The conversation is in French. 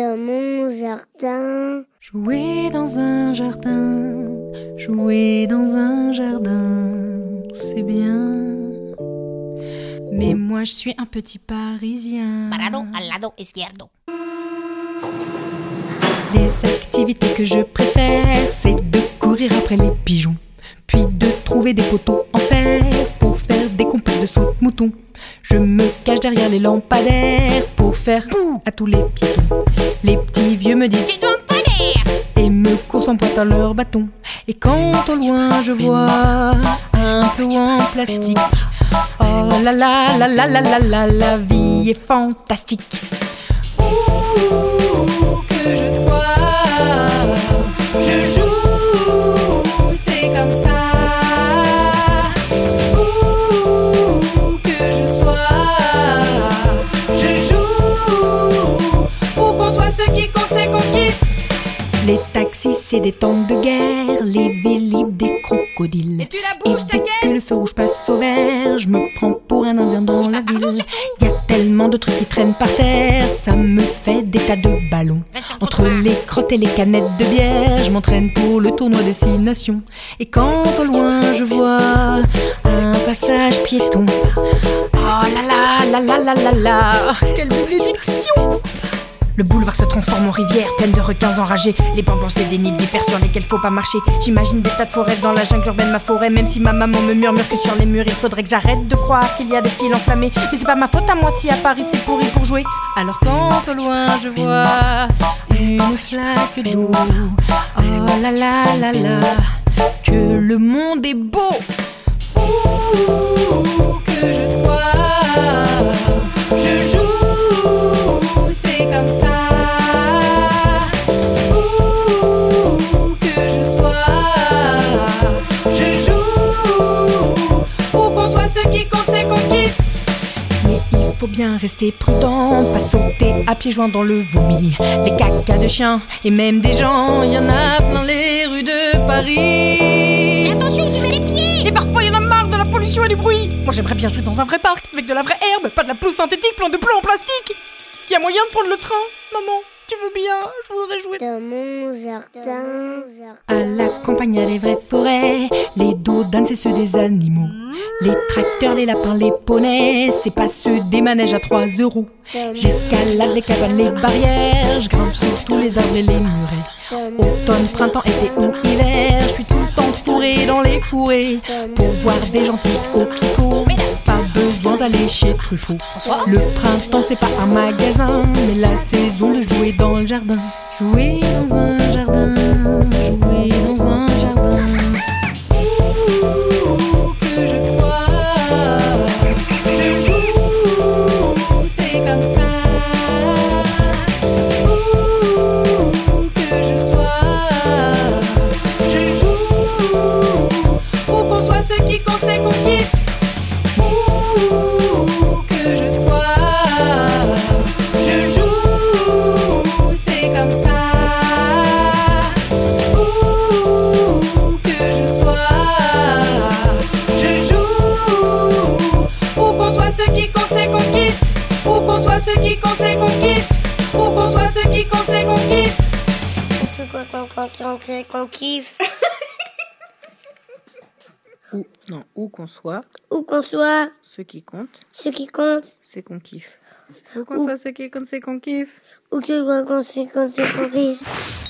Dans mon jardin, Jouer dans un jardin, jouer dans un jardin, c'est bien. Mais moi je suis un petit parisien. Parado al lado izquierdo. Les activités que je préfère, c'est de courir après les pigeons, puis de trouver des poteaux en fer pour faire des complets de saute-mouton. Je me cache derrière les lampadaires pour faire bouh à tous les piétons. Les petits vieux me disent et me courent en pointant leur bâton. Et quand au loin je vois un plot en plastique, oh là là là là là là là, la vie est fantastique. Où des tanks de guerre, les vélib, des crocodiles. Et tu la bouges, ta caisse que le feu rouge passe au vert, je me prends pour un indien dans la ville. Y a tellement de trucs qui traînent par terre, ça me fait des tas de ballons. Entre les crottes et les canettes de bière, je m'entraîne pour le tournoi des six nations. Et quand au loin je vois un passage piéton, oh là là là là là là là, quelle bénédiction! Le boulevard se transforme en rivière, pleine de requins enragés. Les bambous, c'est des nids d'hyper sur lesquels faut pas marcher. J'imagine des tas de forêts dans la jungle urbaine, ma forêt. Même si ma maman me murmure que sur les murs, il faudrait que j'arrête de croire qu'il y a des fils enflammés. Mais c'est pas ma faute à moi si à Paris c'est pourri pour jouer. Alors quand au loin je vois une flaque d'eau, oh là là là là, que le monde est beau. Où que je sois, bien rester prudent, pas sauter à pieds joints dans le vomi. Les cacas de chiens et même des gens, il y en a plein les rues de Paris. Mais attention, tu mets les pieds Et parfois, il y en a marre de la pollution et du bruit. Moi, j'aimerais bien jouer dans un vrai parc, avec de la vraie herbe, pas de la pelouse synthétique plein de plomb en plastique. Y a moyen de prendre le train Maman, veux bien Je voudrais jouer. dans mon jardin, À la campagne, a les vraies forêts. Les dodanes, c'est ceux des animaux. Les tracteurs, les lapins, les poneys, c'est pas ceux des manèges à 3 euros. J'escalade les cabanes, les barrières. Je grimpe sur tous les arbres et les murets. Automne, printemps, été ou hiver, je suis tout le temps fourré dans les fourrés pour voir des gentils. Pas Le printemps, c'est pas un magasin, mais la saison de jouer dans le jardin. Jouer dans un jardin, ce qui compte, c'est qu'on kiffe. Où qu'on soit, ce qui compte, c'est qu'on kiffe. C'est quoi qu'on qu'on- c'est qu'on kiffe Ou, non, où qu'on soit, Où qu'on soit, ce qui compte, ce qui compte, c'est qu'on kiffe. Où qu'on soit, ce qui compte, c'est qu'on kiffe. où que quoi qu'on c'est qu'on kiffe.